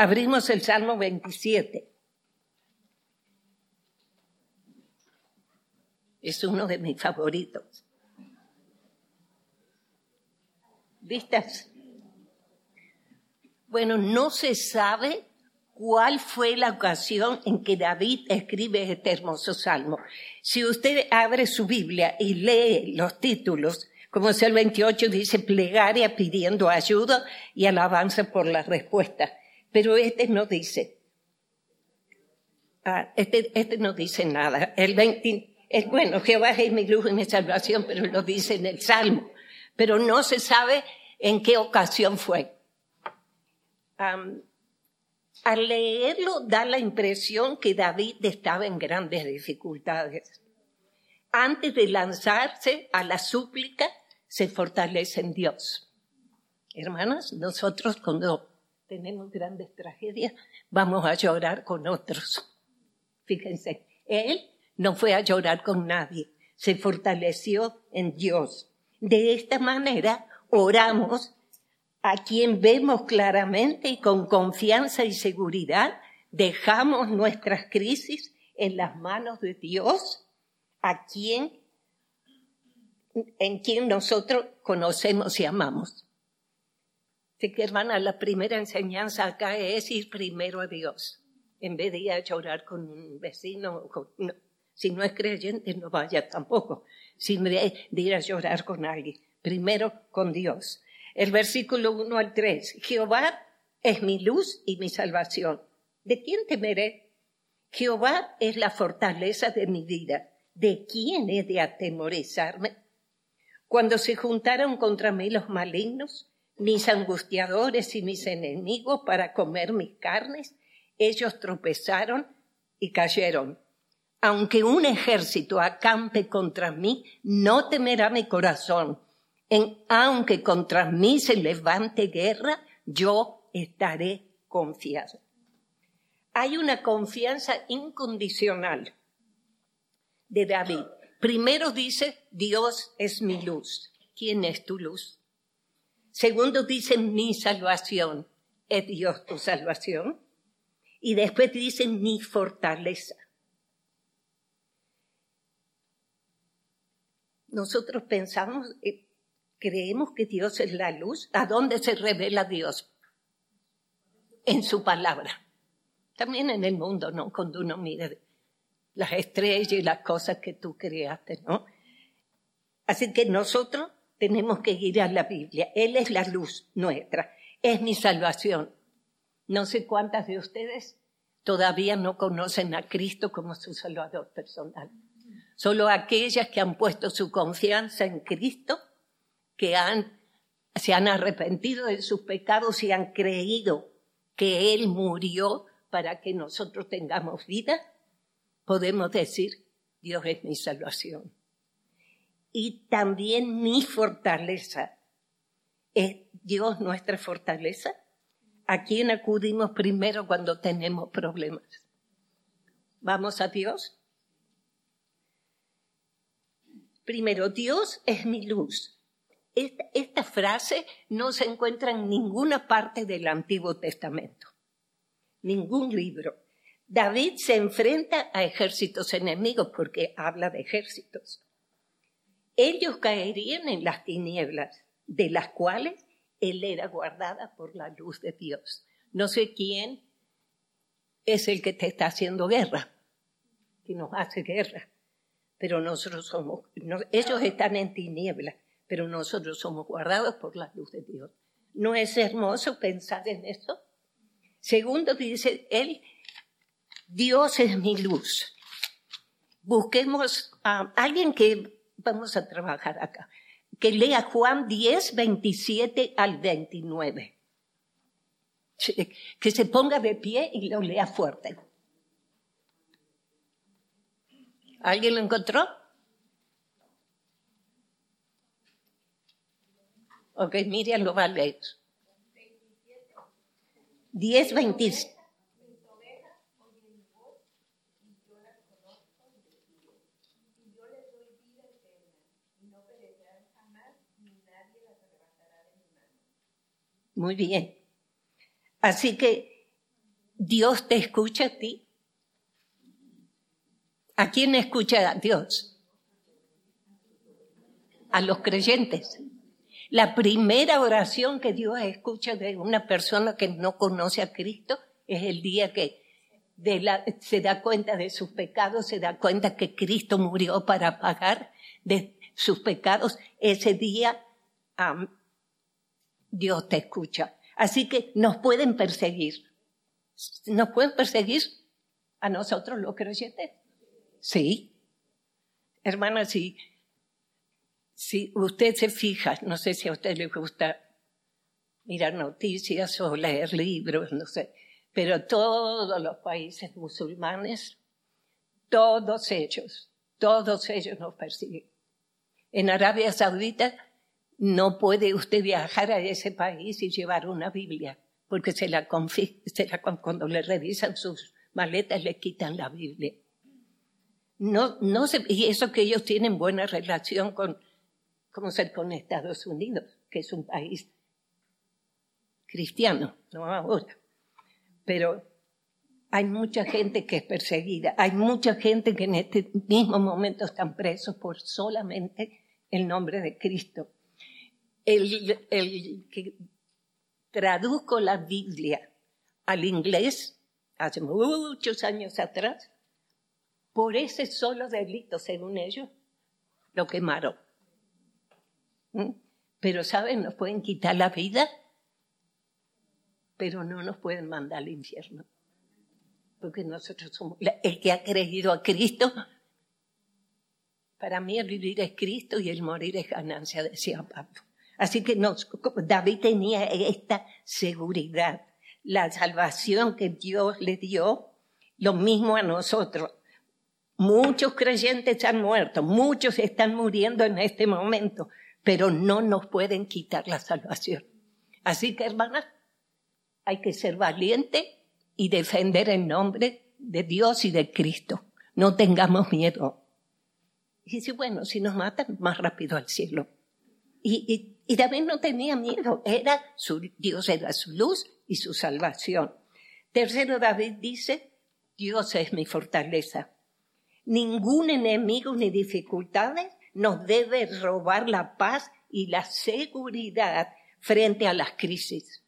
Abrimos el Salmo 27. Es uno de mis favoritos. ¿Vistas? Bueno, no se sabe cuál fue la ocasión en que David escribe este hermoso salmo. Si usted abre su Biblia y lee los títulos, como es el 28 dice plegaria pidiendo ayuda y alabanza por la respuesta. Pero este no dice. Ah, este, este no dice nada. El 20, es bueno, Jehová es mi luz y mi salvación, pero lo dice en el Salmo. Pero no se sabe en qué ocasión fue. al leerlo da la impresión que David estaba en grandes dificultades. Antes de lanzarse a la súplica, se fortalece en Dios. Hermanas, nosotros cuando tenemos grandes tragedias, vamos a llorar con otros. Fíjense, él no fue a llorar con nadie, se fortaleció en Dios. De esta manera oramos a quien vemos claramente y con confianza y seguridad, dejamos nuestras crisis en las manos de Dios, a quien en quien nosotros conocemos y amamos. Así que, hermana, la primera enseñanza acá es ir primero a Dios, en vez de ir a llorar con un vecino. si no es creyente, no vaya tampoco, sin de ir a llorar con alguien. Primero con Dios. El versículo 1 al 3. Jehová es mi luz y mi salvación. ¿De quién temeré? Jehová es la fortaleza de mi vida. ¿De quién he de atemorizarme? Cuando se juntaron contra mí los malignos, mis angustiadores y mis enemigos para comer mis carnes, ellos tropezaron y cayeron. Aunque un ejército acampe contra mí, no temerá mi corazón. En, aunque contra mí se levante guerra, yo estaré confiado. Hay una confianza incondicional de David. Primero dice, Dios es mi luz. ¿Quién es tu luz? Segundo dice, mi salvación. ¿Es Dios tu salvación? Y después dice, mi fortaleza. Nosotros pensamos, eh, creemos que Dios es la luz. ¿A dónde se revela Dios? En su palabra. También en el mundo, ¿no? Cuando uno mira las estrellas y las cosas que tú creaste, ¿no? Así que nosotros tenemos que ir a la Biblia. Él es la luz nuestra, es mi salvación. No sé cuántas de ustedes todavía no conocen a Cristo como su Salvador personal. Solo aquellas que han puesto su confianza en Cristo, que se han arrepentido de sus pecados y han creído que Él murió para que nosotros tengamos vida, podemos decir, Dios es mi salvación. Y también mi fortaleza. ¿Es Dios nuestra fortaleza? ¿A quién acudimos primero cuando tenemos problemas? ¿Vamos a Dios? Primero, Dios es mi luz. Esta, esta, frase no se encuentra en ninguna parte del Antiguo Testamento, ningún libro. David se enfrenta a ejércitos enemigos porque habla de ejércitos. Ellos caerían en las tinieblas, de las cuales él era guardada por la luz de Dios. No sé quién es el que te está haciendo guerra, que nos hace guerra, pero nosotros somos, ellos están en tinieblas, pero nosotros somos guardados por la luz de Dios. ¿No es hermoso pensar en eso? Segundo, dice, él Dios es mi luz. Busquemos a alguien que vamos a trabajar acá, que lea Juan 10, 27 al 29. Que se ponga de pie y lo lea fuerte. ¿Alguien lo encontró? Ok, Miriam lo va a leer. 10, 27. Muy bien. Así que Dios te escucha a ti. ¿A quién escucha a Dios? A los creyentes. La primera oración que Dios escucha de una persona que no conoce a Cristo es el día que se da cuenta de sus pecados, se da cuenta que Cristo murió para pagar de sus pecados. Ese día Dios te escucha. Así que nos pueden perseguir. ¿Nos pueden perseguir a nosotros los creyentes? Sí. Hermana, sí si usted se fija, no sé si a usted le gusta mirar noticias o leer libros, no sé, pero todos los países musulmanes, todos ellos, todos ellos nos persiguen. En Arabia Saudita no puede usted viajar a ese país y llevar una Biblia, porque se la, se cuando le revisan sus maletas le quitan la Biblia. No, no se, y eso que ellos tienen buena relación con como ser con Estados Unidos, que es un país cristiano, no ahora. Pero hay mucha gente que es perseguida, hay mucha gente que en este mismo momento están presos por solamente el nombre de Cristo. El, que tradujo la Biblia al inglés hace muchos años atrás, por ese solo delito, según ellos, lo quemaron. ¿Mm? Pero, ¿saben? Nos pueden quitar la vida, pero no nos pueden mandar al infierno. Porque nosotros somos el que ha creído a Cristo. Para mí el vivir es Cristo y el morir es ganancia, decía Pablo. Así que David tenía esta seguridad, la salvación que Dios le dio, lo mismo a nosotros. Muchos creyentes han muerto, muchos están muriendo en este momento, pero no nos pueden quitar la salvación. Así que, hermanas, hay que ser valiente y defender el nombre de Dios y de Cristo. No tengamos miedo. Y dice, bueno, si nos matan, más rápido al cielo. Y, y, David no tenía miedo, era su, Dios era su luz y su salvación. Tercero, David dice, Dios es mi fortaleza. Ningún enemigo ni dificultades nos debe robar la paz y la seguridad frente a las crisis.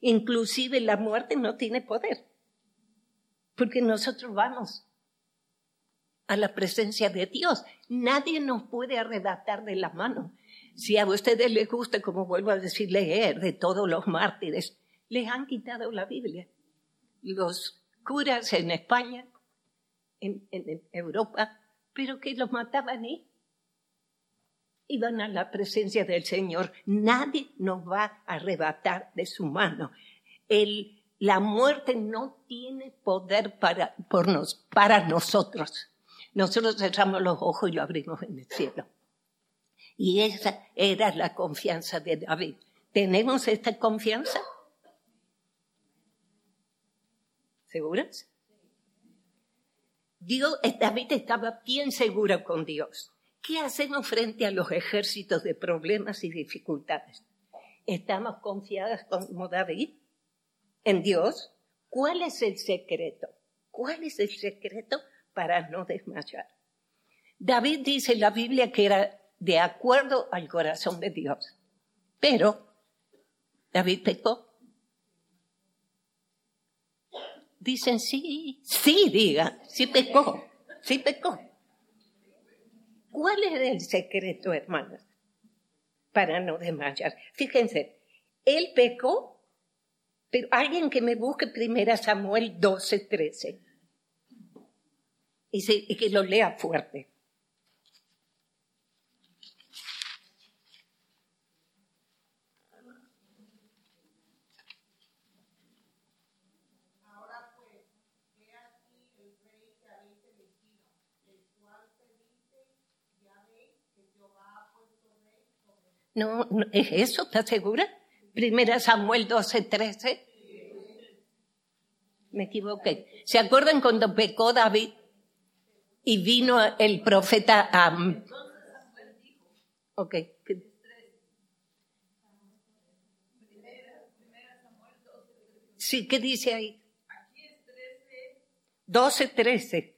Inclusive la muerte no tiene poder, porque nosotros vamos a la presencia de Dios. Nadie nos puede arrebatar de la mano. Si a ustedes les gusta, como vuelvo a decir, leer de todos los mártires, les han quitado la Biblia. Los curas en España, en, Europa, pero que los mataban ahí iban a la presencia del Señor. Nadie nos va a arrebatar de su mano. El, la muerte no tiene poder para, por nos, para nosotros. Nosotros cerramos los ojos y lo abrimos en el cielo. Y esa era la confianza de David. ¿Tenemos esta confianza? ¿Seguras? Dios, David estaba bien seguro con Dios. ¿Qué hacemos frente a los ejércitos de problemas y dificultades? ¿Estamos confiadas como David en Dios? ¿Cuál es el secreto? ¿Cuál es el secreto para no desmayar? David dice en la Biblia que era de acuerdo al corazón de Dios, pero David pecó. Dicen sí, sí, diga, sí pecó, sí pecó. ¿Cuál es el secreto, hermanas? Para no desmayar. Fíjense, él pecó, pero alguien que me busque primero Samuel 12, 13. y que lo lea fuerte. No, ¿es eso? ¿Estás segura? Primera Samuel 12, 13. Me equivoqué. ¿Se acuerdan cuando pecó David y vino el profeta a... Ok. Sí, ¿qué dice ahí? 12, 13.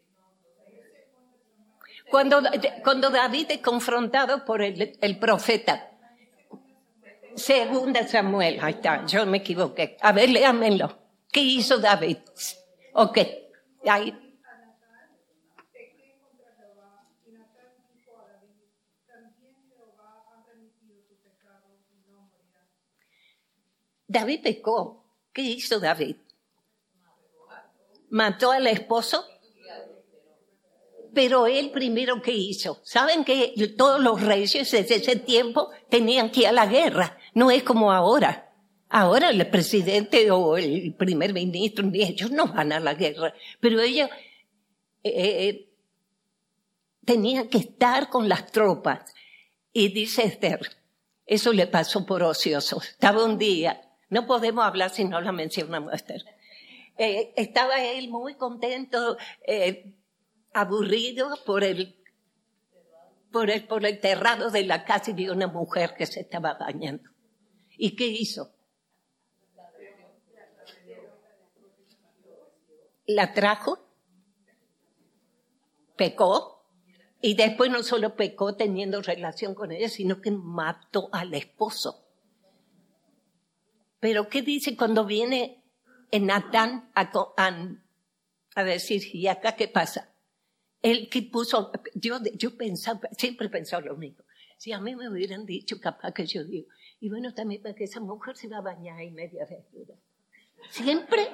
Cuando, cuando David es confrontado por el, el profeta. Segunda Samuel, ahí está, yo me equivoqué. A ver, léamelo. ¿Qué hizo David? Ok, ahí. David pecó. ¿Qué hizo David? Mató al esposo. Pero él primero, ¿qué hizo? Saben que todos los reyes desde ese tiempo tenían que ir a la guerra. No es como ahora. Ahora el presidente o el primer ministro, ni ellos no van a la guerra. Pero ellos eh, eh, tenían que estar con las tropas. Y dice Esther, eso le pasó por ocioso. Estaba un día no podemos hablar si no la mencionamos, Esther. Eh, estaba él muy contento, eh, aburrido por el, por el, por el terrado de la casa y vio una mujer que se estaba bañando. ¿Y qué hizo? La trajo, pecó, y después no solo pecó teniendo relación con ella, sino que mató al esposo. Pero ¿qué dice cuando viene Natán a, a, decir, ¿y acá qué pasa? Él que puso, yo, yo pensaba, siempre he pensado lo mismo. Si a mí me hubieran dicho, capaz que yo digo, y bueno, también para que esa mujer se va a bañar y media desnuda. Siempre,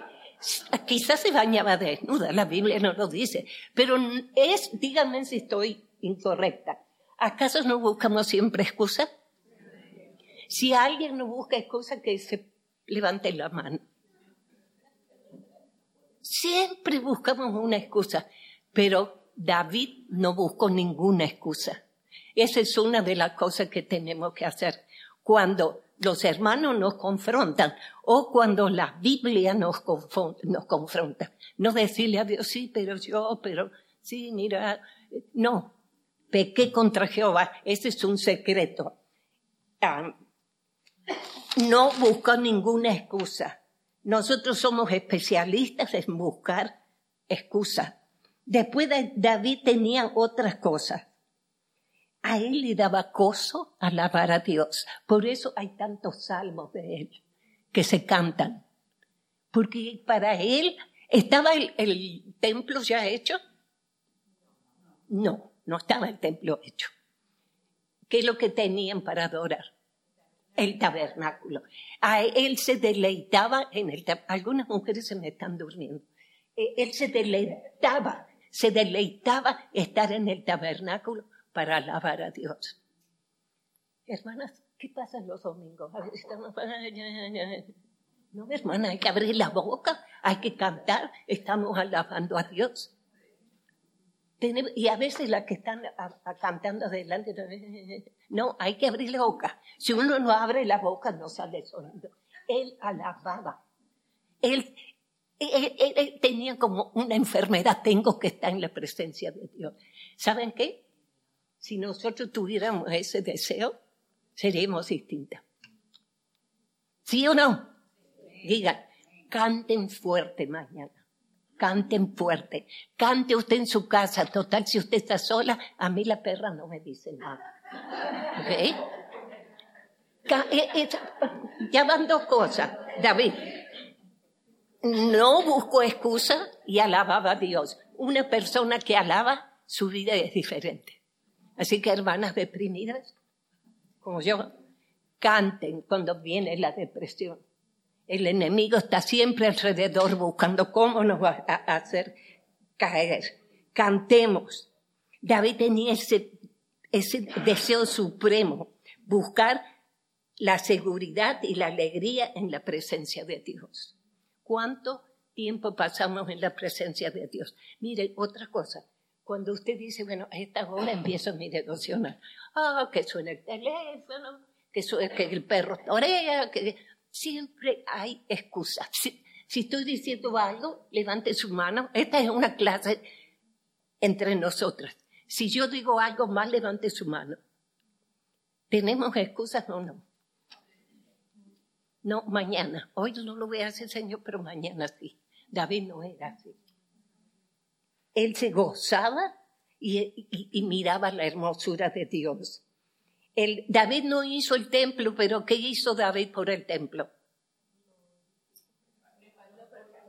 quizás se bañaba desnuda, la Biblia no lo dice, pero es, díganme si estoy incorrecta. ¿Acaso no buscamos siempre excusa? Si alguien no busca excusa, que se Levanten la mano. Siempre buscamos una excusa, pero David no buscó ninguna excusa. Esa es una de las cosas que tenemos que hacer cuando los hermanos nos confrontan o cuando la Biblia nos, confronta. No decirle a Dios, sí, pero yo, pero sí, mira, no, pequé contra Jehová. Ese es un secreto. No busca ninguna excusa. Nosotros somos especialistas en buscar excusas. Después David tenía otras cosas. A él le daba coso alabar a Dios. Por eso hay tantos salmos de él que se cantan. Porque para él estaba el, templo ya hecho. No, no estaba el templo hecho. ¿Qué es lo que tenían para adorar? el tabernáculo. A él se deleitaba en el Algunas mujeres se me están durmiendo. E, él se deleitaba, se deleitaba estar en el tabernáculo para alabar a Dios. Hermanas, ¿qué pasa los domingos? No, hermana, hay que abrir la boca, hay que cantar, estamos alabando a Dios. Y a veces las que están cantando adelante, no, hay que abrir la boca. Si uno no abre la boca, no sale sonido. Él alababa. Él, él, tenía como una enfermedad, tengo que estar en la presencia de Dios. ¿Saben qué? Si nosotros tuviéramos ese deseo, seríamos distintas. ¿Sí o no? Digan, canten fuerte mañana canten fuerte. Cante usted en su casa. Total, si usted está sola, a mí la perra no me dice nada. ¿Ok? Eh, ya van dos cosas, David. No buscó excusa y alababa a Dios. Una persona que alaba, su vida es diferente. Así que hermanas deprimidas, como yo, canten cuando viene la depresión. El enemigo está siempre alrededor buscando cómo nos va a hacer caer. Cantemos. David tenía ese, ese deseo supremo, buscar la seguridad y la alegría en la presencia de Dios. ¿Cuánto tiempo pasamos en la presencia de Dios? Mire, otra cosa. Cuando usted dice, bueno, a esta hora empiezo mi devocional. Ah, que suena el teléfono, que, suena, que el perro torea, que Siempre hay excusas. Si, estoy diciendo algo, levante su mano. Esta es una clase entre nosotras. Si yo digo algo mal, levante su mano. ¿Tenemos excusas o no? No, mañana. Hoy no lo voy a hacer, Señor, pero mañana sí. David no era así. Él se gozaba y, miraba la hermosura de Dios. David no hizo el templo, pero ¿qué hizo David por el templo?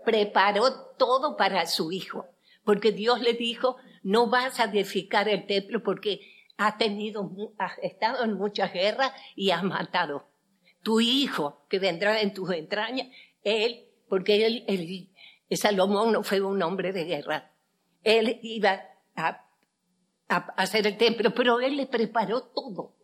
Preparó todo para su hijo, porque Dios le dijo, no vas a edificar el templo porque has tenido, has estado en muchas guerras y has matado. Tu hijo, que vendrá en tus entrañas, él, porque Salomón no fue un hombre de guerra, él iba a, hacer el templo, pero él le preparó todo.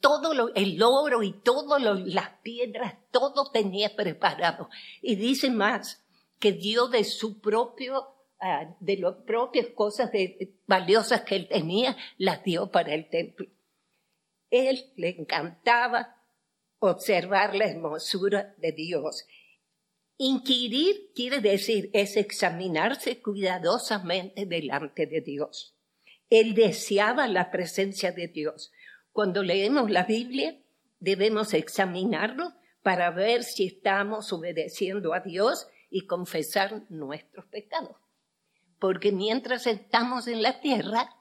Todo el oro y todas las piedras, todo tenía preparado. Y dice más, que dio de su propio, ah, de las propias cosas valiosas que él tenía, las dio para el templo. Él le encantaba observar la hermosura de Dios Inquirir quiere decir es examinarse cuidadosamente delante de Dios. Él deseaba la presencia de Dios. Cuando leemos la Biblia, debemos examinarlo para ver si estamos obedeciendo a Dios y confesar nuestros pecados. Porque mientras estamos en la tierra,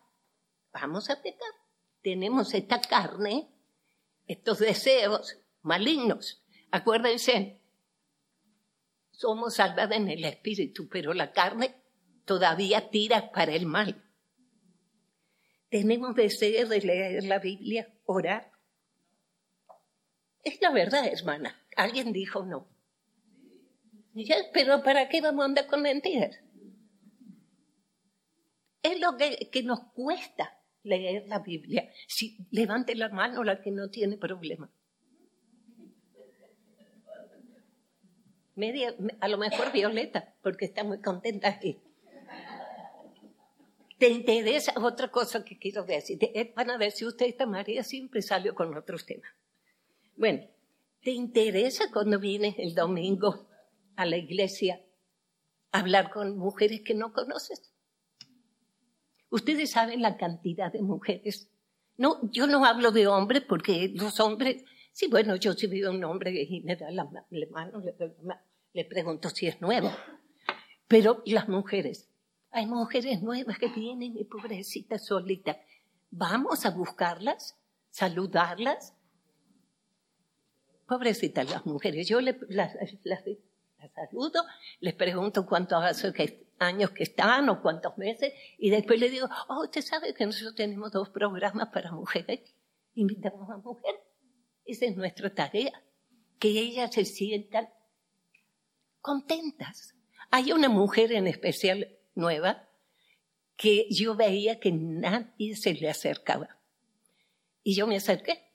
vamos a pecar. Tenemos esta carne, estos deseos malignos. Acuérdense, somos salvados en el espíritu, pero la carne todavía tira para el mal. Tenemos deseo de leer la Biblia, orar. Es la verdad, hermana. Alguien dijo no. pero ¿para qué vamos a andar con mentiras? Es lo que, que nos cuesta leer la Biblia. Si levante la mano la que no tiene problema. Media, a lo mejor Violeta, porque está muy contenta aquí. ¿Te interesa otra cosa que quiero decir? Van a ver si usted, esta María, siempre salió con otros temas. Bueno, ¿te interesa cuando vienes el domingo a la iglesia hablar con mujeres que no conoces? Ustedes saben la cantidad de mujeres. No, yo no hablo de hombres porque los hombres Sí, bueno, yo si veo un hombre y me da la mano, le, pregunto si es nuevo. Pero las mujeres, hay mujeres nuevas que vienen y pobrecitas solitas. Vamos a buscarlas, saludarlas. Pobrecitas las mujeres, yo las, saludo, les pregunto cuántos años que están o cuántos meses, y después le digo, oh, usted sabe que nosotros tenemos dos programas para mujeres, invitamos a mujeres. Esa es nuestra tarea, que ellas se sientan contentas. Hay una mujer en especial nueva que yo veía que nadie se le acercaba. Y yo me acerqué.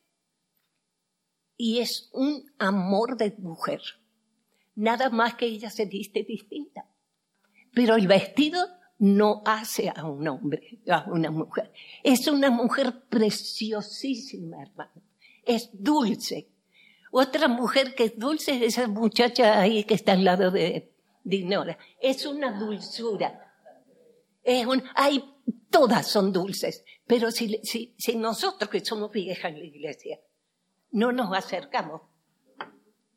Y es un amor de mujer. Nada más que ella se viste distinta. Pero el vestido no hace a un hombre, a una mujer. Es una mujer preciosísima, hermano es dulce. Otra mujer que es dulce es esa muchacha ahí que está al lado de Dinora. Es una dulzura. Es un, hay, todas son dulces. Pero si, si, si nosotros que somos viejas en la iglesia no nos acercamos,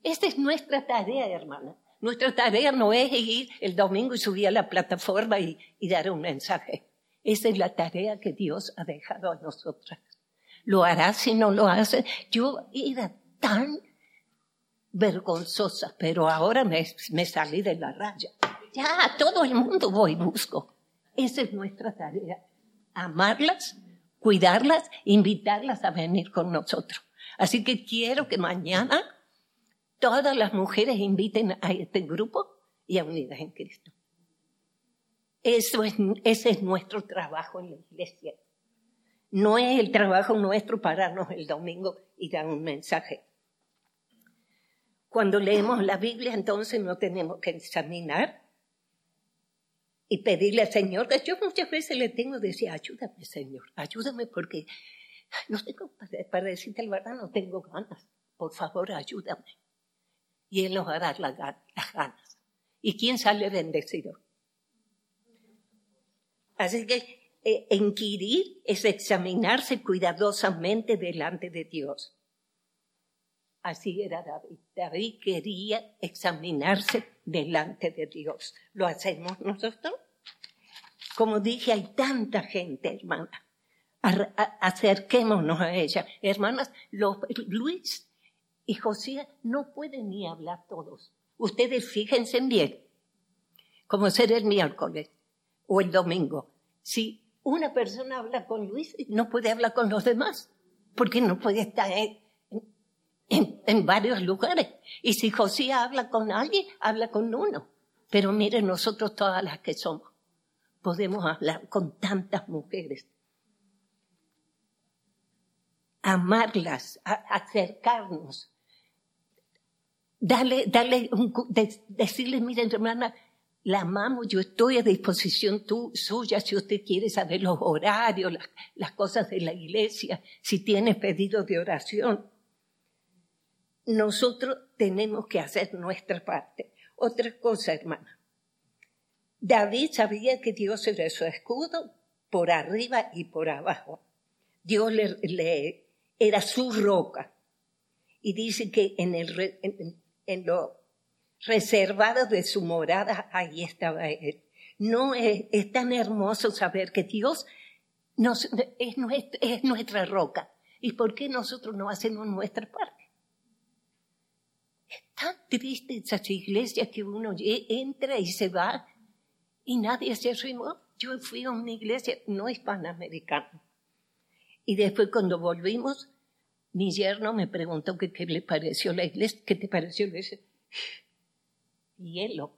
esta es nuestra tarea, hermana. Nuestra tarea no es ir el domingo y subir a la plataforma y, y dar un mensaje. Esa es la tarea que Dios ha dejado a nosotras lo hará si no lo hace. Yo era tan vergonzosa, pero ahora me, salí de la raya. Ya, todo el mundo voy busco. Esa es nuestra tarea. Amarlas, cuidarlas, invitarlas a venir con nosotros. Así que quiero que mañana todas las mujeres inviten a este grupo y a Unidas en Cristo. Eso es, ese es nuestro trabajo en la iglesia. No es el trabajo nuestro pararnos el domingo y dar un mensaje. Cuando leemos la Biblia, entonces no tenemos que examinar y pedirle al Señor, que yo muchas veces le tengo que decir, ayúdame Señor, ayúdame porque no tengo, para decirte la verdad, no tengo ganas. Por favor, ayúdame. Y Él nos va a dar las ganas. ¿Y quién sale bendecido? Así que eh, inquirir es examinarse cuidadosamente delante de Dios. Así era David. David quería examinarse delante de Dios. ¿Lo hacemos nosotros? Como dije, hay tanta gente, hermana. acerquémonos a ella. Hermanas, Luis y José no pueden ni hablar todos. Ustedes fíjense bien, como ser el miércoles o el domingo. Si una persona habla con Luis, no puede hablar con los demás, porque no puede estar en, varios lugares. Y si José habla con alguien, habla con uno. Pero miren, nosotros todas las que somos, podemos hablar con tantas mujeres. Amarlas, acercarnos, darle, darle un, decirle, miren, hermana, la amamos, yo estoy a disposición suya si usted quiere saber los horarios, las, cosas de la iglesia, si tiene pedido de oración. Nosotros tenemos que hacer nuestra parte. Otra cosa, hermana. David sabía que Dios era su escudo por arriba y por abajo. Dios le, era su roca. Y dice que en, el, en lo reservado de su morada, ahí estaba él. No es, tan hermoso saber que Dios nos, es, nuestra, es nuestra roca. ¿Y por qué nosotros no hacemos nuestra parte? Es tan triste esas iglesias que uno entra y se va y nadie se arrimó. Yo fui a una iglesia no hispanoamericana. Y después cuando volvimos, mi yerno me preguntó qué le pareció la iglesia, qué te pareció la hielo.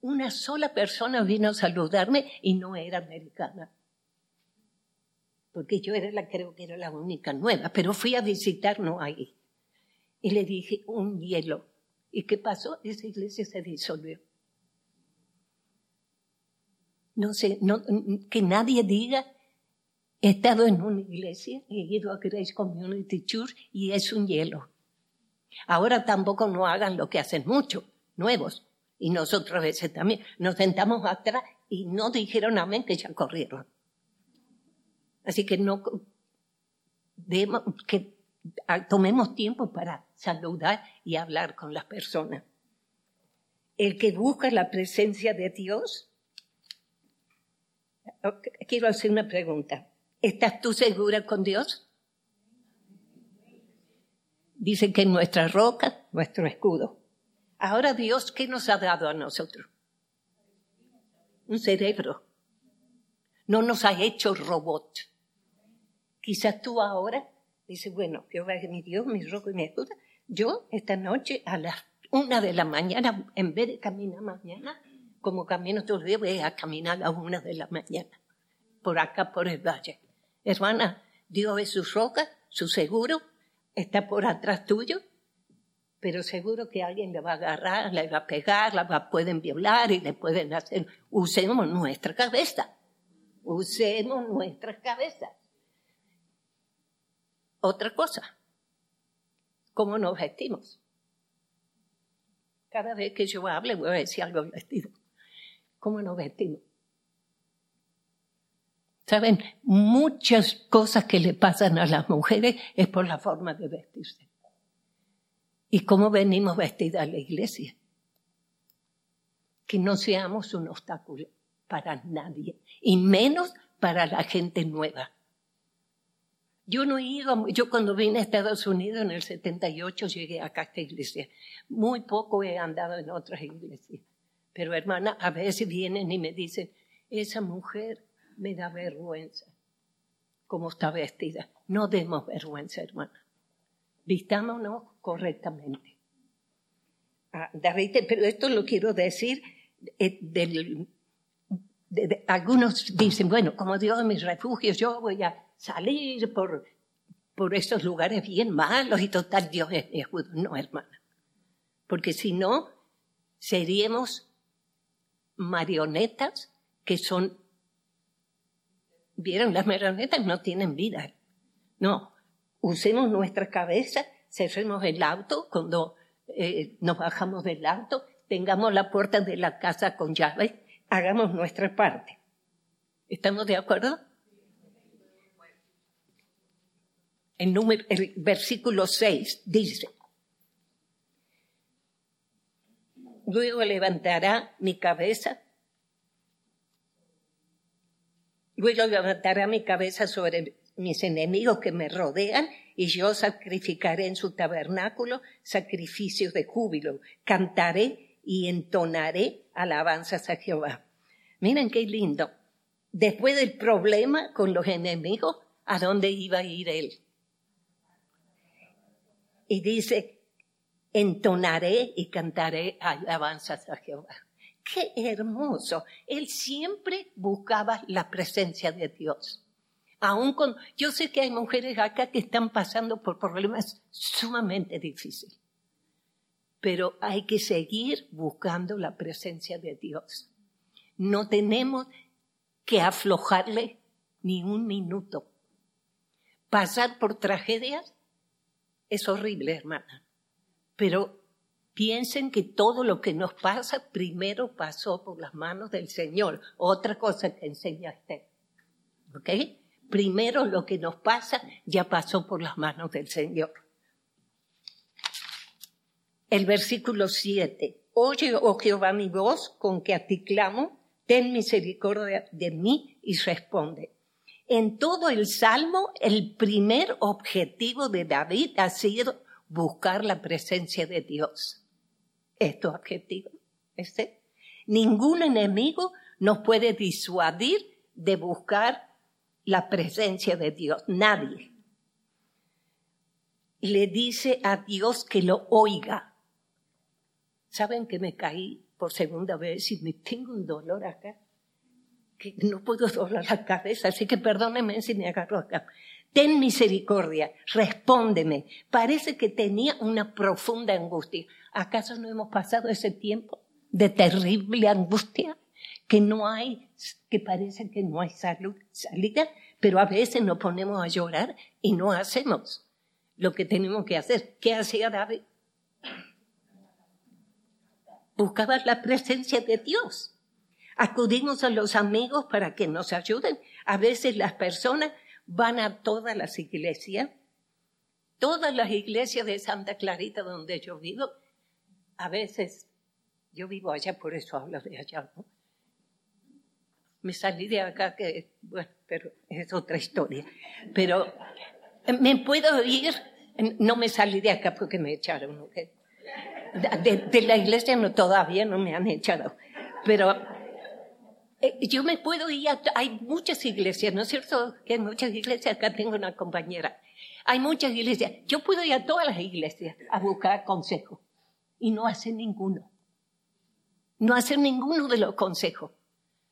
Una sola persona vino a saludarme y no era americana. Porque yo era la, creo que era la única nueva, pero fui a visitarnos ahí. Y le dije, un hielo. ¿Y qué pasó? Esa iglesia se disolvió. No sé, que nadie diga, he estado en una iglesia, he ido a Grace Community Church y es un hielo. Ahora tampoco no hagan lo que hacen mucho nuevos. Y nosotros a veces también nos sentamos atrás y no dijeron amén que ya corrieron. Así que no que tomemos tiempo para saludar y hablar con las personas. El que busca la presencia de Dios, quiero hacer una pregunta. ¿Estás tú segura con Dios? Dice que nuestra roca, nuestro escudo. Ahora Dios, ¿qué nos ha dado a nosotros? Un cerebro. No nos ha hecho robot. Quizás tú ahora dices, bueno, Jehová es mi Dios, mi rojo y mi escudo. Yo esta noche a las una de la mañana, en vez de caminar mañana, como camino todos los días, voy a caminar a las una de la mañana, por acá, por el valle. Hermana, Dios es su roca, su seguro, está por atrás tuyo, pero seguro que alguien le va a agarrar, le va a pegar, la pueden violar y le pueden hacer. Usemos nuestra cabeza. Usemos nuestra cabeza. Otra cosa, ¿cómo nos vestimos? Cada vez que yo hable voy a decir algo vestido. ¿Cómo nos vestimos? Saben, muchas cosas que le pasan a las mujeres es por la forma de vestirse y cómo venimos vestidas a la iglesia. Que no seamos un obstáculo para nadie, y menos para la gente nueva. Yo no he yo cuando vine a Estados Unidos en el 78 llegué acá a esta iglesia. Muy poco he andado en otras iglesias. Pero hermana, a veces vienen y me dicen, esa mujer me da vergüenza cómo está vestida. No demos vergüenza, hermana vistámonos correctamente. Ah, pero esto lo quiero decir eh, del, algunos dicen, bueno, como Dios es mi refugio, yo voy a salir por, por estos lugares bien malos y total Dios es mi escudo. No, hermana. Porque si no, seríamos marionetas que son... ¿Vieron? Las marionetas no tienen vida. No, usemos nuestra cabeza, cerremos el auto cuando eh, nos bajamos del auto, tengamos la puerta de la casa con llave, hagamos nuestra parte. ¿Estamos de acuerdo? El, número, versículo 6 dice, luego levantará mi cabeza Luego levantará mi cabeza sobre mis enemigos que me rodean y yo sacrificaré en su tabernáculo sacrificios de júbilo. Cantaré y entonaré alabanzas a Jehová. Miren qué lindo. Después del problema con los enemigos, ¿a dónde iba a ir él? Y dice, entonaré y cantaré alabanzas a Jehová. Qué hermoso. Él siempre buscaba la presencia de Dios. Aún con, yo sé que hay mujeres acá que están pasando por problemas sumamente difíciles, pero hay que seguir buscando la presencia de Dios. No tenemos que aflojarle ni un minuto. Pasar por tragedias es horrible, hermana, pero piensen que todo lo que nos pasa primero pasó por las manos del Señor. Otra cosa que enseña usted. ¿Ok? Primero lo que nos pasa ya pasó por las manos del Señor. El versículo 7. Oye, oh Jehová, mi voz con que a ti clamo, ten misericordia de mí y responde. En todo el Salmo, el primer objetivo de David ha sido buscar la presencia de Dios estos objetivos. Este. Ningún enemigo nos puede disuadir de buscar la presencia de Dios. Nadie. Le dice a Dios que lo oiga. ¿Saben que me caí por segunda vez y me tengo un dolor acá? Que no puedo doblar la cabeza, así que perdónenme si me agarro acá. Ten misericordia, respóndeme. Parece que tenía una profunda angustia. ¿Acaso no hemos pasado ese tiempo de terrible angustia? Que no hay, que parece que no hay salud, salida, pero a veces nos ponemos a llorar y no hacemos lo que tenemos que hacer. ¿Qué hacía David? Buscaba la presencia de Dios. Acudimos a los amigos para que nos ayuden. A veces las personas van a todas las iglesias, todas las iglesias de Santa Clarita donde yo vivo, a veces, yo vivo allá, por eso hablo de allá, ¿no? Me salí de acá, que, bueno, pero es otra historia. Pero me puedo ir, no me salí de acá porque me echaron. De, la iglesia no, todavía no me han echado, pero eh, yo me puedo ir a, hay muchas iglesias, ¿no es cierto? Que hay muchas iglesias, acá tengo una compañera. Hay muchas iglesias. Yo puedo ir a todas las iglesias a buscar consejo y no hacen ninguno. No hacen ninguno de los consejos.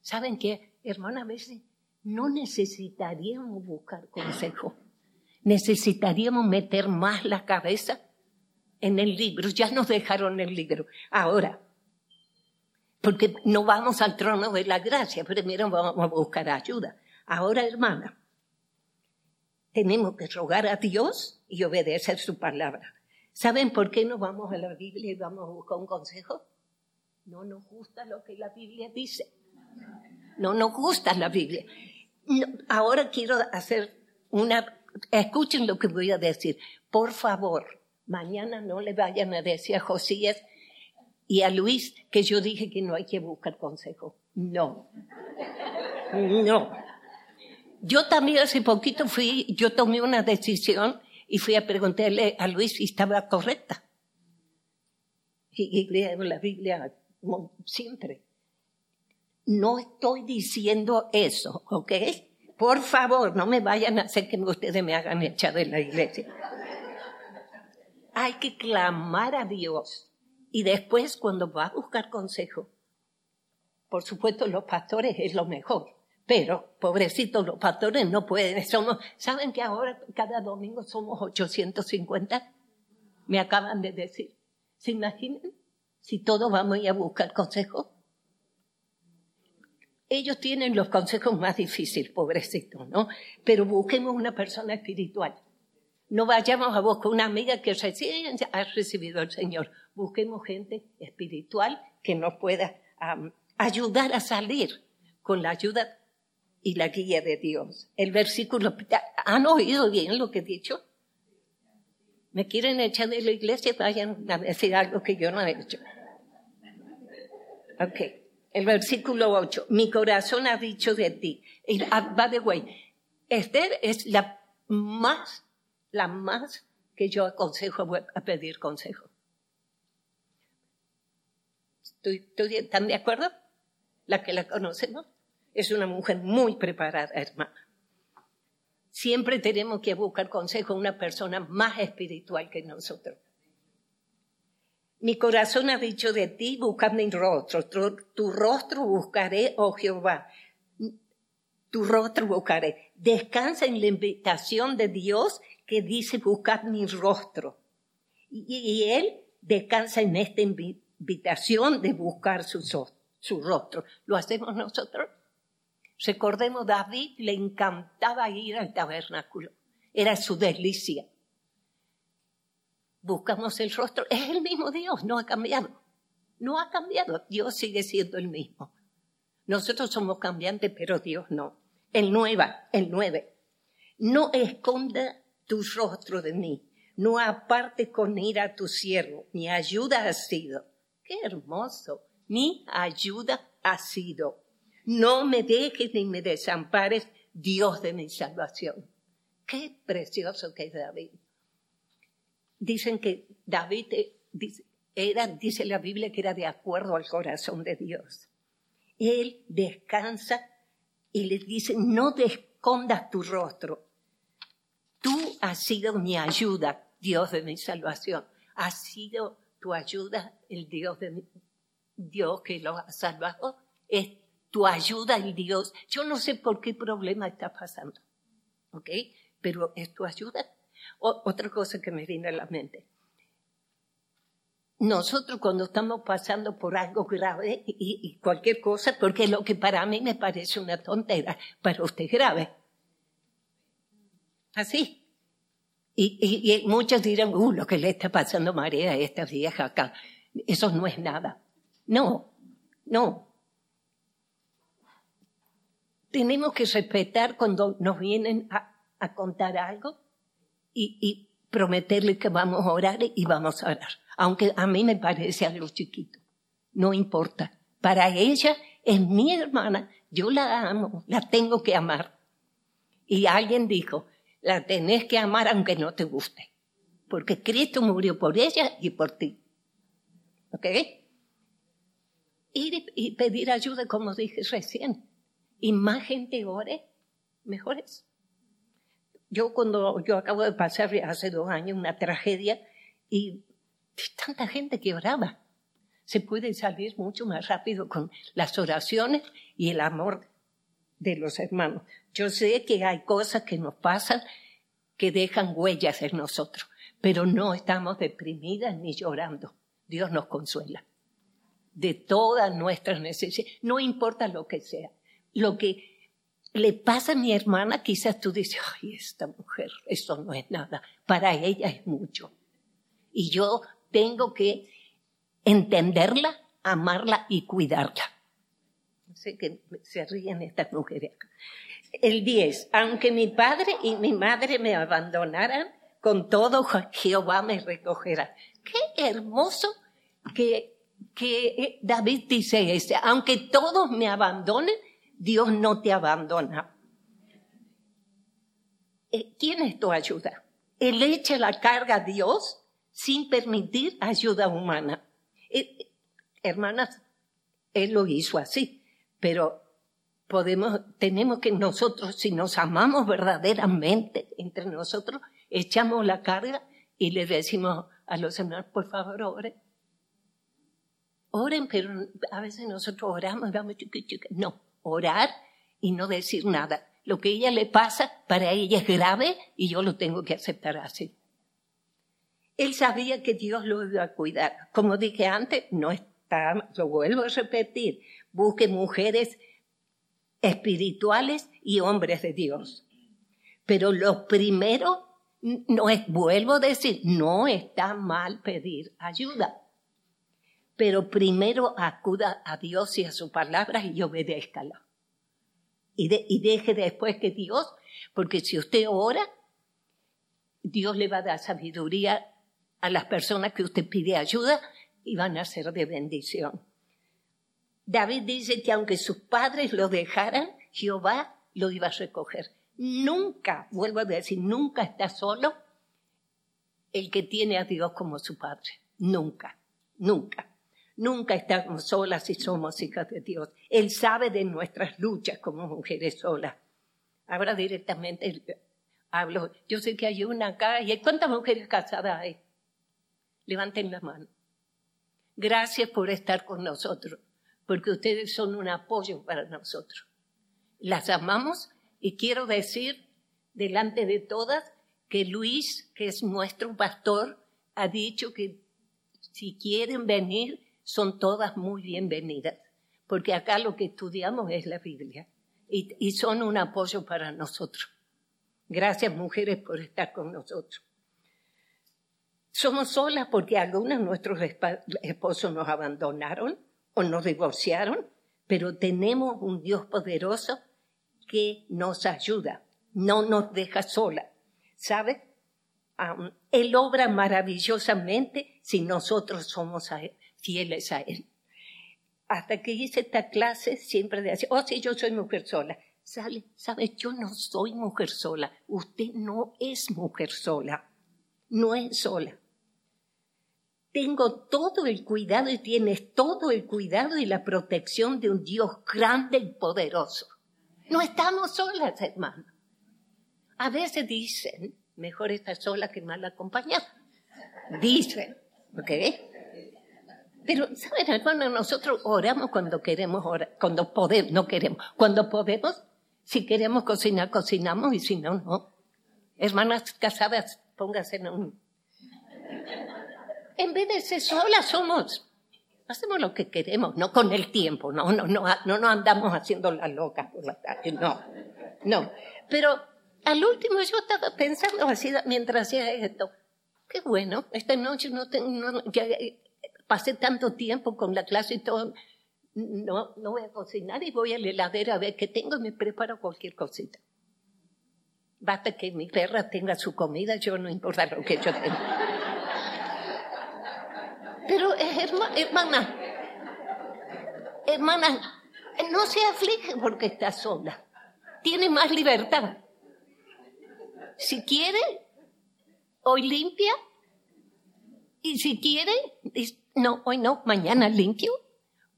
¿Saben qué, hermana? A veces no necesitaríamos buscar consejo. Necesitaríamos meter más la cabeza en el libro. Ya nos dejaron el libro. Ahora, porque no vamos al trono de la gracia, primero vamos a buscar ayuda. Ahora, hermana, tenemos que rogar a Dios y obedecer su palabra. ¿Saben por qué no vamos a la Biblia y vamos a buscar un consejo? No nos gusta lo que la Biblia dice. No nos gusta la Biblia. ahora quiero hacer una... Escuchen lo que voy a decir. Por favor, mañana no le vayan a decir a Josías y a Luis que yo dije que no hay que buscar consejo. No. No. Yo también hace poquito fui, yo tomé una decisión y fui a preguntarle a Luis si estaba correcta. Y, leo la Biblia siempre. No estoy diciendo eso, ¿ok? Por favor, no me vayan a hacer que ustedes me hagan echar de la iglesia. Hay que clamar a Dios. Y después, cuando va a buscar consejo, por supuesto, los pastores es lo mejor. Pero, pobrecitos, los pastores no pueden. Somos, ¿Saben que ahora cada domingo somos 850? Me acaban de decir. ¿Se imaginan? Si todos vamos a ir a buscar consejos. Ellos tienen los consejos más difíciles, pobrecitos, ¿no? Pero busquemos una persona espiritual. No vayamos a buscar una amiga que recién ha recibido al Señor. Busquemos gente espiritual que nos pueda ayudar a salir con la ayuda y la guía de Dios. El versículo, ¿han oído bien lo que he dicho? ¿Me quieren echar de la iglesia? Vayan a decir algo que yo no he hecho. Ok. El versículo 8, mi corazón ha dicho de ti. Y, by the way, Esther es la más, la más que yo aconsejo a pedir consejo. ¿Están de acuerdo? La que la conocemos es una mujer muy preparada, hermana. Siempre tenemos que buscar consejo a una persona más espiritual que nosotros. Mi corazón ha dicho de ti, busca mi rostro. Tu, rostro buscaré, oh Jehová. Tu rostro buscaré. Descansa en la invitación de Dios que dice buscar mi rostro. Y, Él descansa en esta invitación de buscar su, su rostro. ¿Lo hacemos nosotros? Recordemos, David le encantaba ir al tabernáculo. Era su delicia buscamos el rostro, es el mismo Dios, no ha cambiado. No ha cambiado, Dios sigue siendo el mismo. Nosotros somos cambiantes, pero Dios no. El nueva, el nueve. No esconda tu rostro de mí, no aparte con ira tu siervo, mi ayuda ha sido. Qué hermoso, mi ayuda ha sido. No me dejes ni me desampares, Dios de mi salvación. Qué precioso que es David dicen que David eh, era, dice la Biblia, que era de acuerdo al corazón de Dios. Él descansa y le dice, no te escondas tu rostro. Tú has sido mi ayuda, Dios de mi salvación. Has sido tu ayuda, el Dios de Dios que lo ha salvado. Es tu ayuda, el Dios. Yo no sé por qué problema está pasando, ¿ok? Pero es tu ayuda otra cosa que me viene a la mente. Nosotros cuando estamos pasando por algo grave y, cualquier cosa, porque lo que para mí me parece una tontera, para usted es grave. Así. Y, muchos dirán, uh, lo que le está pasando a María, a esta vieja acá, eso no es nada. No, no. Tenemos que respetar cuando nos vienen a contar algo, y, prometerle que vamos a orar y vamos a orar. Aunque a mí me parece algo chiquito. No importa. Para ella es mi hermana. Yo la amo. La tengo que amar. Y alguien dijo, la tenés que amar aunque no te guste. Porque Cristo murió por ella y por ti. ¿Ok? Ir y pedir ayuda, como dije recién. Y más gente ore, mejor es. Yo cuando yo acabo de pasar hace dos años una tragedia y tanta gente que oraba. Se puede salir mucho más rápido con las oraciones y el amor de los hermanos. Yo sé que hay cosas que nos pasan que dejan huellas en nosotros, pero no estamos deprimidas ni llorando. Dios nos consuela de todas nuestras necesidades, no importa lo que sea. Lo que le pasa a mi hermana, quizás tú dices, ay, esta mujer, eso no es nada. Para ella es mucho. Y yo tengo que entenderla, amarla y cuidarla. Sé que se ríen estas mujeres El 10. Aunque mi padre y mi madre me abandonaran, con todo Jehová me recogerá. Qué hermoso que, que David dice ese. Aunque todos me abandonen, Dios no te abandona. Eh, ¿Quién es tu ayuda? Él echa la carga a Dios sin permitir ayuda humana. Eh, hermanas, Él lo hizo así, pero podemos, tenemos que nosotros, si nos amamos verdaderamente entre nosotros, echamos la carga y le decimos a los hermanos, por favor, oren. Oren, pero a veces nosotros oramos y vamos, no, orar y no decir nada. Lo que a ella le pasa, para ella es grave y yo lo tengo que aceptar así. Él sabía que Dios lo iba a cuidar. Como dije antes, no está, lo vuelvo a repetir, busque mujeres espirituales y hombres de Dios. Pero lo primero, no es, vuelvo a decir, no está mal pedir ayuda pero primero acuda a Dios y a su palabra y obedézcala. Y, y deje después que Dios, porque si usted ora, Dios le va a dar sabiduría a las personas que usted pide ayuda y van a ser de bendición. David dice que aunque sus padres lo dejaran, Jehová lo iba a recoger. Nunca, vuelvo a decir, nunca está solo el que tiene a Dios como su padre. Nunca, nunca. Nunca estamos solas si somos hijas de Dios. Él sabe de nuestras luchas como mujeres solas. Ahora directamente hablo. Yo sé que hay una acá. ¿Y cuántas mujeres casadas hay? Levanten la mano. Gracias por estar con nosotros, porque ustedes son un apoyo para nosotros. Las amamos y quiero decir delante de todas que Luis, que es nuestro pastor, ha dicho que si quieren venir, son todas muy bienvenidas, porque acá lo que estudiamos es la Biblia y, son un apoyo para nosotros. Gracias, mujeres, por estar con nosotros. Somos solas porque algunos de nuestros esposos nos abandonaron o nos divorciaron, pero tenemos un Dios poderoso que nos ayuda, no nos deja sola. ¿Sabe? él obra maravillosamente si nosotros somos fieles a Él. Hasta que hice esta clase, siempre decía, oh, sí, yo soy mujer sola. ¿Sabe? ¿Sabe? Yo no soy mujer sola. Usted no es mujer sola. No es sola tengo todo el cuidado y tienes todo el cuidado y la protección de un Dios grande y poderoso. No estamos solas, hermano. A veces dicen, mejor estar sola que mal acompañada. Dicen, ¿ok? Pero, ¿saben, hermano? Nosotros oramos cuando queremos orar, cuando podemos, no queremos. Cuando podemos, si queremos cocinar, cocinamos y si no, no. Hermanas casadas, pónganse en un en vez de ser solas somos. Hacemos lo que queremos, no con el tiempo, no, no, no, no nos andamos haciendo las locas por la tarde, no, no. Pero al último yo estaba pensando así mientras hacía esto, qué bueno, esta noche no tengo, ya pasé tanto tiempo con la clase y todo, no, no voy a cocinar y voy a la heladera a ver qué tengo y me preparo cualquier cosita. Basta que mi perra tenga su comida, yo no importa lo que yo tenga. Pero hermana, hermana, no se aflige porque está sola. Tiene más libertad. Si quiere, hoy limpia. Y si quiere, no, hoy no, mañana limpio.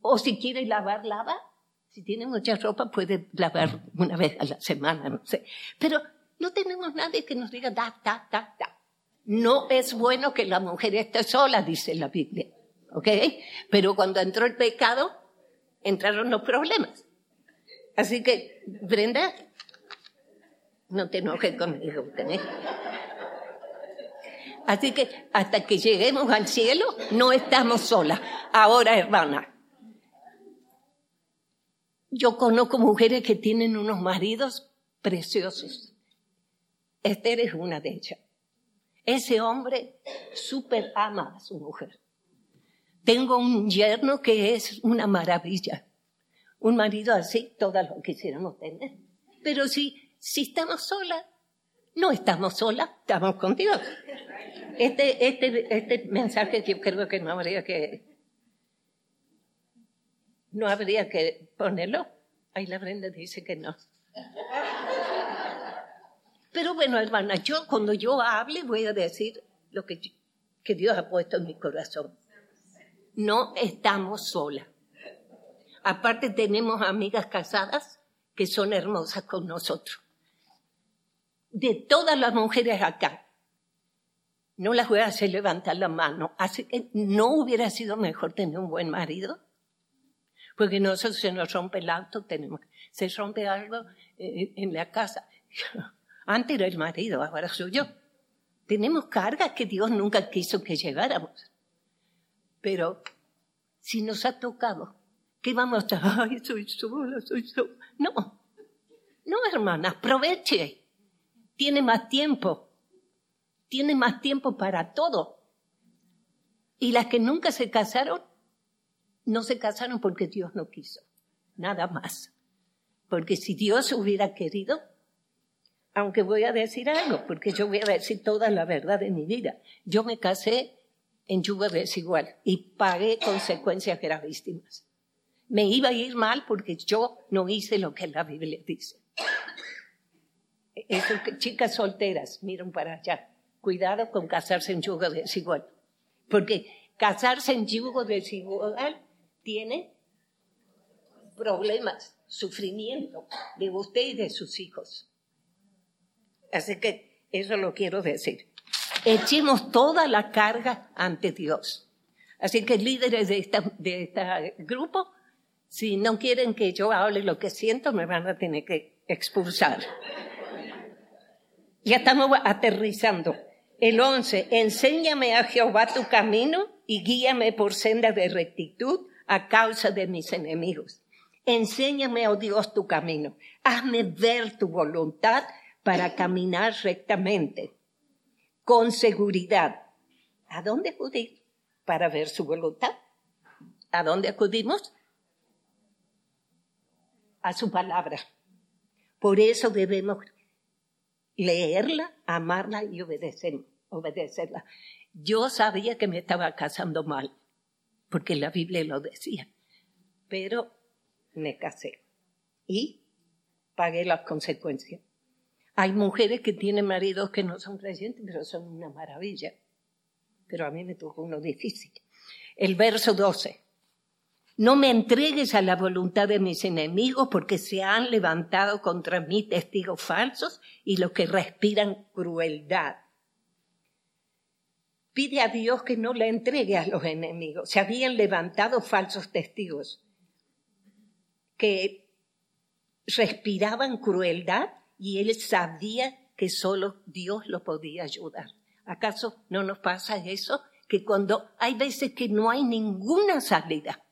O si quiere lavar, lava. Si tiene mucha ropa, puede lavar una vez a la semana, no sé. Pero no tenemos nadie que nos diga da, da, da, da. No es bueno que la mujer esté sola, dice la Biblia. ¿Ok? Pero cuando entró el pecado, entraron los problemas. Así que, Brenda, no te enojes conmigo. ¿eh? Así que hasta que lleguemos al cielo, no estamos solas. Ahora, hermana, yo conozco mujeres que tienen unos maridos preciosos. Esther es una de ellas. Ese hombre súper ama a su mujer. Tengo un yerno que es una maravilla. Un marido así, todas lo quisiéramos tener. Pero si, si estamos solas, no estamos solas, estamos con Dios. Este, este, este mensaje yo creo que no habría que, no habría que ponerlo. Ahí la Brenda dice que no. Pero bueno, hermana, yo cuando yo hable voy a decir lo que, que Dios ha puesto en mi corazón. No estamos solas. Aparte tenemos amigas casadas que son hermosas con nosotros. De todas las mujeres acá, no las voy a hacer levantar la mano. Así que no hubiera sido mejor tener un buen marido. Porque nosotros se nos rompe el auto, tenemos, se rompe algo eh, en la casa. Antes era el marido, ahora soy yo. Tenemos cargas que Dios nunca quiso que lleváramos. Pero si nos ha tocado, ¿qué vamos a hacer? Ay, soy sola, soy sola. No, no, hermana, aproveche. Tiene más tiempo. Tiene más tiempo para todo. Y las que nunca se casaron, no se casaron porque Dios no quiso. Nada más. Porque si Dios hubiera querido, aunque voy a decir algo, porque yo voy a decir toda la verdad de mi vida. Yo me casé en yugo desigual y pagué consecuencias gravísimas. Me iba a ir mal porque yo no hice lo que la Biblia dice. Chicas solteras, miren para allá. Cuidado con casarse en yugo desigual. Porque casarse en yugo desigual tiene problemas, sufrimiento de usted y de sus hijos. Así que eso lo quiero decir. Echemos toda la carga ante Dios. Así que líderes de, de este grupo, si no quieren que yo hable lo que siento, me van a tener que expulsar. Ya estamos aterrizando. El 11, enséñame a Jehová tu camino y guíame por senda de rectitud a causa de mis enemigos. Enséñame, oh Dios, tu camino. Hazme ver tu voluntad para caminar rectamente, con seguridad. ¿A dónde acudir para ver su voluntad? ¿A dónde acudimos? A su palabra. Por eso debemos leerla, amarla y obedecerla. Yo sabía que me estaba casando mal, porque la Biblia lo decía, pero me casé y pagué las consecuencias. Hay mujeres que tienen maridos que no son creyentes, pero son una maravilla. Pero a mí me tocó uno difícil. El verso 12. No me entregues a la voluntad de mis enemigos porque se han levantado contra mí testigos falsos y los que respiran crueldad. Pide a Dios que no le entregue a los enemigos. Se habían levantado falsos testigos que respiraban crueldad y él sabía que solo Dios lo podía ayudar. ¿Acaso no nos pasa eso? Que cuando hay veces que no hay ninguna salida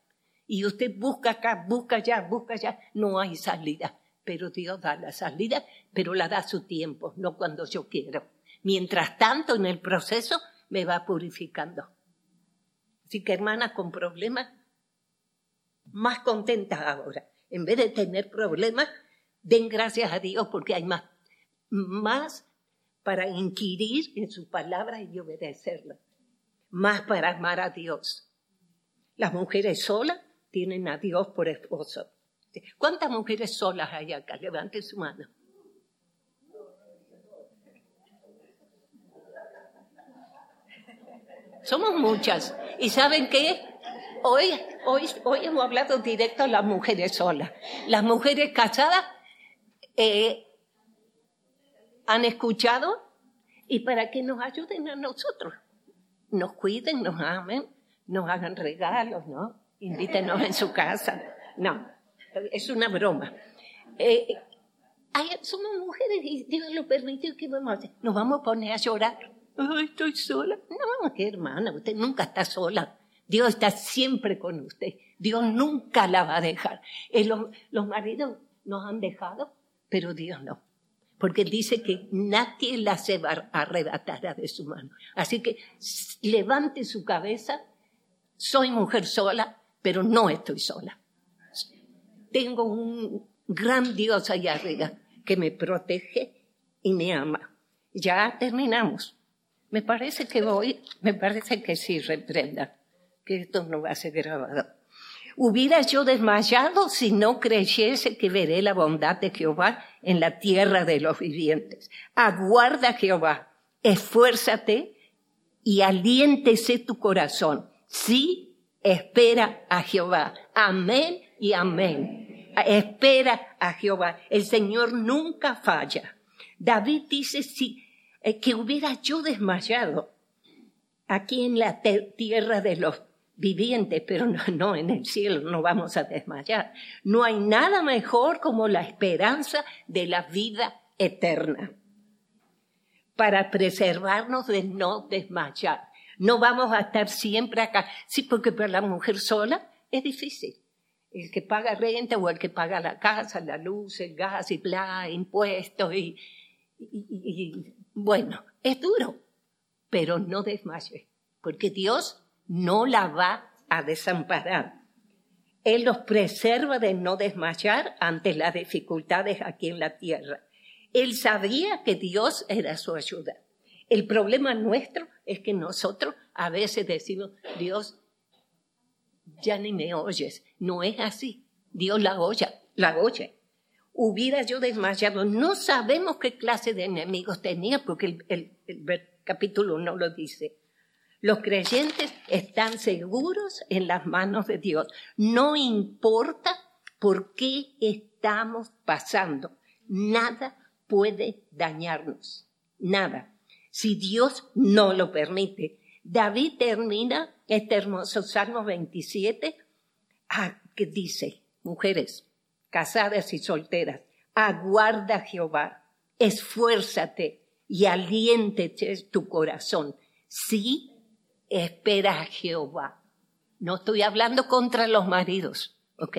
y usted busca acá, busca allá, busca allá, no hay salida. Pero Dios da la salida, pero la da a su tiempo, no cuando yo quiero. Mientras tanto, en el proceso, me va purificando. Así que hermana con problemas, más contenta ahora. En vez de tener problemas, den gracias a Dios porque hay más, más para inquirir en su palabra y obedecerla. Más para amar a Dios. Las mujeres solas tienen a Dios por esposo. ¿Cuántas mujeres solas hay acá? Levanten su mano. Somos muchas. ¿Y saben qué? Hoy, hoy, hoy hemos hablado directo a las mujeres solas. Las mujeres casadas eh, han escuchado y para que nos ayuden a nosotros. Nos cuiden, nos amen, nos hagan regalos, ¿no? Invítenos en su casa. No, es una broma. Eh, somos mujeres y Dios lo permitió que vamos a hacer. Nos vamos a poner a llorar. Ay, estoy sola. No, hermana, usted nunca está sola. Dios está siempre con usted. Dios nunca la va a dejar. Eh, los, maridos nos han dejado, pero Dios no. Porque dice que nadie la se va a arrebatar de su mano. Así que levante su cabeza. Soy mujer sola, pero no estoy sola. Tengo un gran Dios allá arriba que me protege y me ama. Ya terminamos. Me parece que voy, me parece que sí, reprenda que esto no va a ser grabado. Hubiera yo desmayado si no creyese que veré la bondad de Jehová en la tierra de los vivientes. Aguarda Jehová, esfuérzate y aliéntese tu corazón. Sí, espera a Jehová. Amén y amén. Espera a Jehová. El Señor nunca falla. David dice si, eh, que hubiera yo desmayado aquí en la tierra de los viviente, pero no, en el cielo, no vamos a desmayar. No hay nada mejor como la esperanza de la vida eterna para preservarnos de no desmayar. No vamos a estar siempre acá. Sí, porque para la mujer sola es difícil. El que paga renta o el que paga la casa, la luz, el gas y bla, impuestos y, bueno, es duro, pero no desmaye, porque Dios no la va a desamparar. Él los preserva de no desmayar ante las dificultades aquí en la tierra. Él sabía que Dios era su ayuda. El problema nuestro es que nosotros a veces decimos, Dios, ya ni me oyes. No es así. Dios la oye, la oye. Hubiera yo desmayado. No sabemos qué clase de enemigos tenía porque el, capítulo no lo dice. Los creyentes están seguros en las manos de Dios. No importa por qué estamos pasando. Nada puede dañarnos. Nada. Si Dios no lo permite. David termina este hermoso Salmo 27 ah, que dice, mujeres casadas y solteras, aguarda Jehová, esfuérzate y aliéntete tu corazón. Sí, espera a Jehová. No estoy hablando contra los maridos, ¿ok?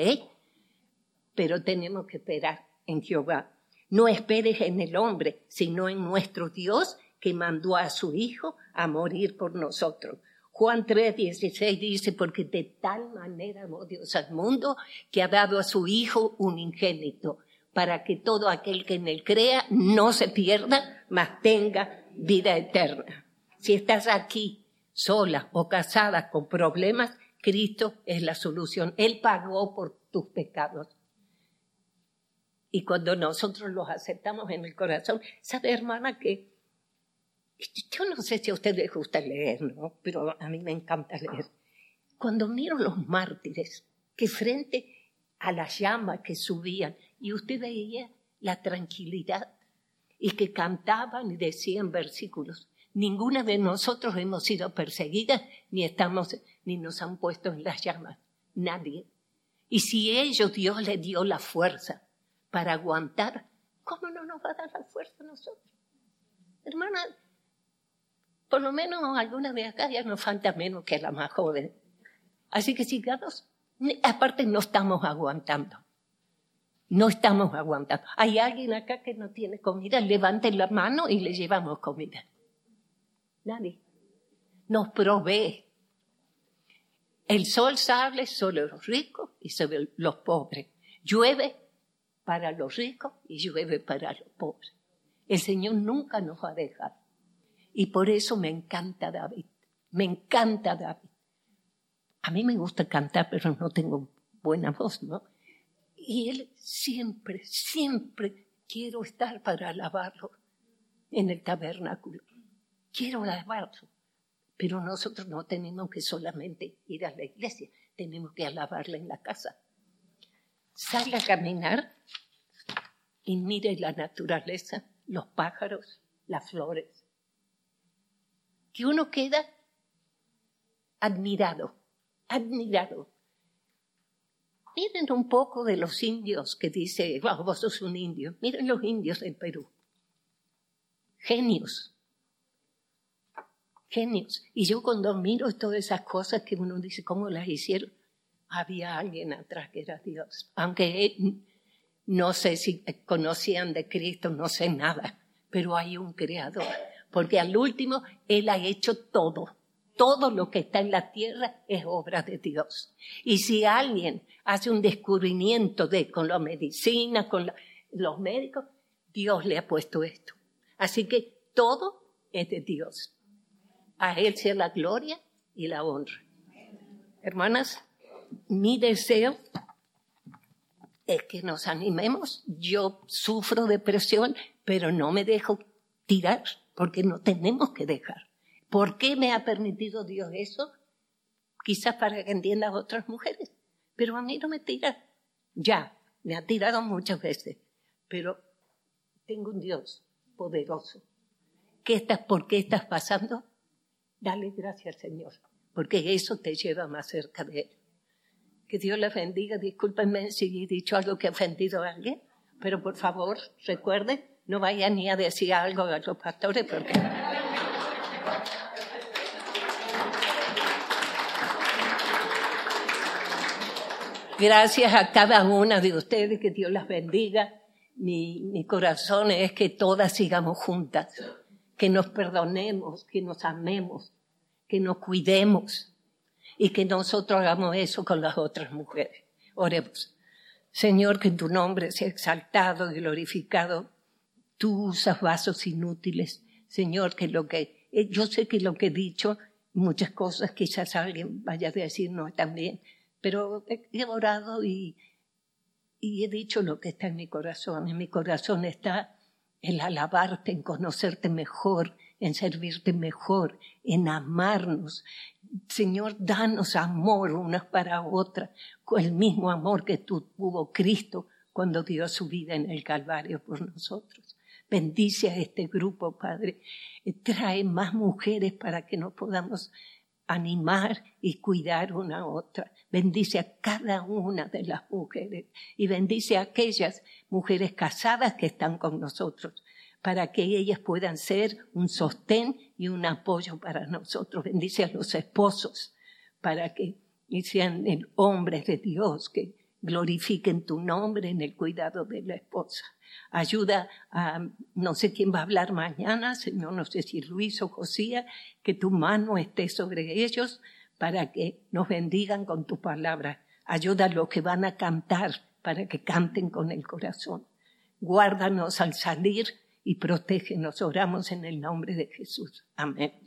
Pero tenemos que esperar en Jehová. No esperes en el hombre, sino en nuestro Dios que mandó a su Hijo a morir por nosotros. Juan 3, 16 dice, porque de tal manera amó Dios al mundo que ha dado a su Hijo un ingénito, para que todo aquel que en él crea no se pierda, mas tenga vida eterna. Si estás aquí sola o casada con problemas, Cristo es la solución. Él pagó por tus pecados. Y cuando nosotros los aceptamos en el corazón, sabe hermana que yo no sé si a ustedes les gusta leer, ¿no? Pero a mí me encanta leer. Cuando miro los mártires que frente a las llamas que subían y usted veía la tranquilidad y que cantaban y decían versículos, Ninguna de nosotros hemos sido perseguidas ni estamos ni nos han puesto en las llamas. Nadie. Y si ellos Dios les dio la fuerza para aguantar, ¿cómo no nos va a dar la fuerza a nosotros? Hermana, por lo menos alguna de acá ya nos falta menos que la más joven. Así que sigamos. Aparte no estamos aguantando. No estamos aguantando. Hay alguien acá que no tiene comida, levanten la mano y le llevamos comida. Nadie. Nos provee. El sol sale sobre los ricos y sobre los pobres. Llueve para los ricos y llueve para los pobres. El Señor nunca nos va a dejar. Y por eso me encanta David. Me encanta David. A mí me gusta cantar, pero no tengo buena voz, ¿no? Y él siempre, siempre quiero estar para alabarlo en el tabernáculo quiero alabarlo. Pero nosotros no tenemos que solamente ir a la iglesia, tenemos que alabarla en la casa. Sale a caminar y mire la naturaleza, los pájaros, las flores. Que uno queda admirado, admirado. Miren un poco de los indios que dice, vos sos un indio. Miren los indios del Perú. Genios, genios. Y yo cuando miro todas esas cosas que uno dice, ¿cómo las hicieron? Había alguien atrás que era Dios. Aunque no sé si conocían de Cristo, no sé nada, pero hay un creador. Porque al último, Él ha hecho todo. Todo lo que está en la tierra es obra de Dios. Y si alguien hace un descubrimiento de, con la medicina, con los médicos, Dios le ha puesto esto. Así que todo es de Dios. A Él sea la gloria y la honra. Hermanas, mi deseo es que nos animemos. Yo sufro depresión, pero no me dejo tirar, porque no tenemos que dejar. ¿Por qué me ha permitido Dios eso? Quizás para que entiendan otras mujeres, pero a mí no me tira. Ya, me ha tirado muchas veces, pero tengo un Dios poderoso. ¿Qué estás, ¿Por qué estás pasando? Dale gracias al Señor, porque eso te lleva más cerca de Él. Que Dios les bendiga. Discúlpenme si he dicho algo que ha ofendido a alguien, pero por favor, recuerden, no vayan ni a decir algo a los pastores porque... Gracias a cada una de ustedes, que Dios las bendiga. Mi, mi corazón es que todas sigamos juntas, que nos perdonemos, que nos amemos, que nos cuidemos y que nosotros hagamos eso con las otras mujeres. Oremos. Señor, que tu nombre sea exaltado y glorificado. Tú usas vasos inútiles. Señor, que lo que, eh, yo sé que lo que he dicho, muchas cosas quizás alguien vaya a decir no también, Pero he orado y, y he dicho lo que está en mi corazón. En mi corazón está el alabarte, en conocerte mejor, en servirte mejor, en amarnos. Señor, danos amor unas para otras, con el mismo amor que tuvo Cristo cuando dio su vida en el Calvario por nosotros. Bendice a este grupo, Padre. Trae más mujeres para que nos podamos animar y cuidar una a otra. Bendice a cada una de las mujeres y bendice a aquellas mujeres casadas que están con nosotros para que ellas puedan ser un sostén y un apoyo para nosotros. Bendice a los esposos para que sean hombres de Dios que glorifiquen tu nombre en el cuidado de la esposa. Ayuda a, no sé quién va a hablar mañana, Señor, no sé si Luis o Josía, que tu mano esté sobre ellos para que nos bendigan con tu palabra. Ayuda a los que van a cantar para que canten con el corazón. Guárdanos al salir y protégenos. Oramos en el nombre de Jesús. Amén.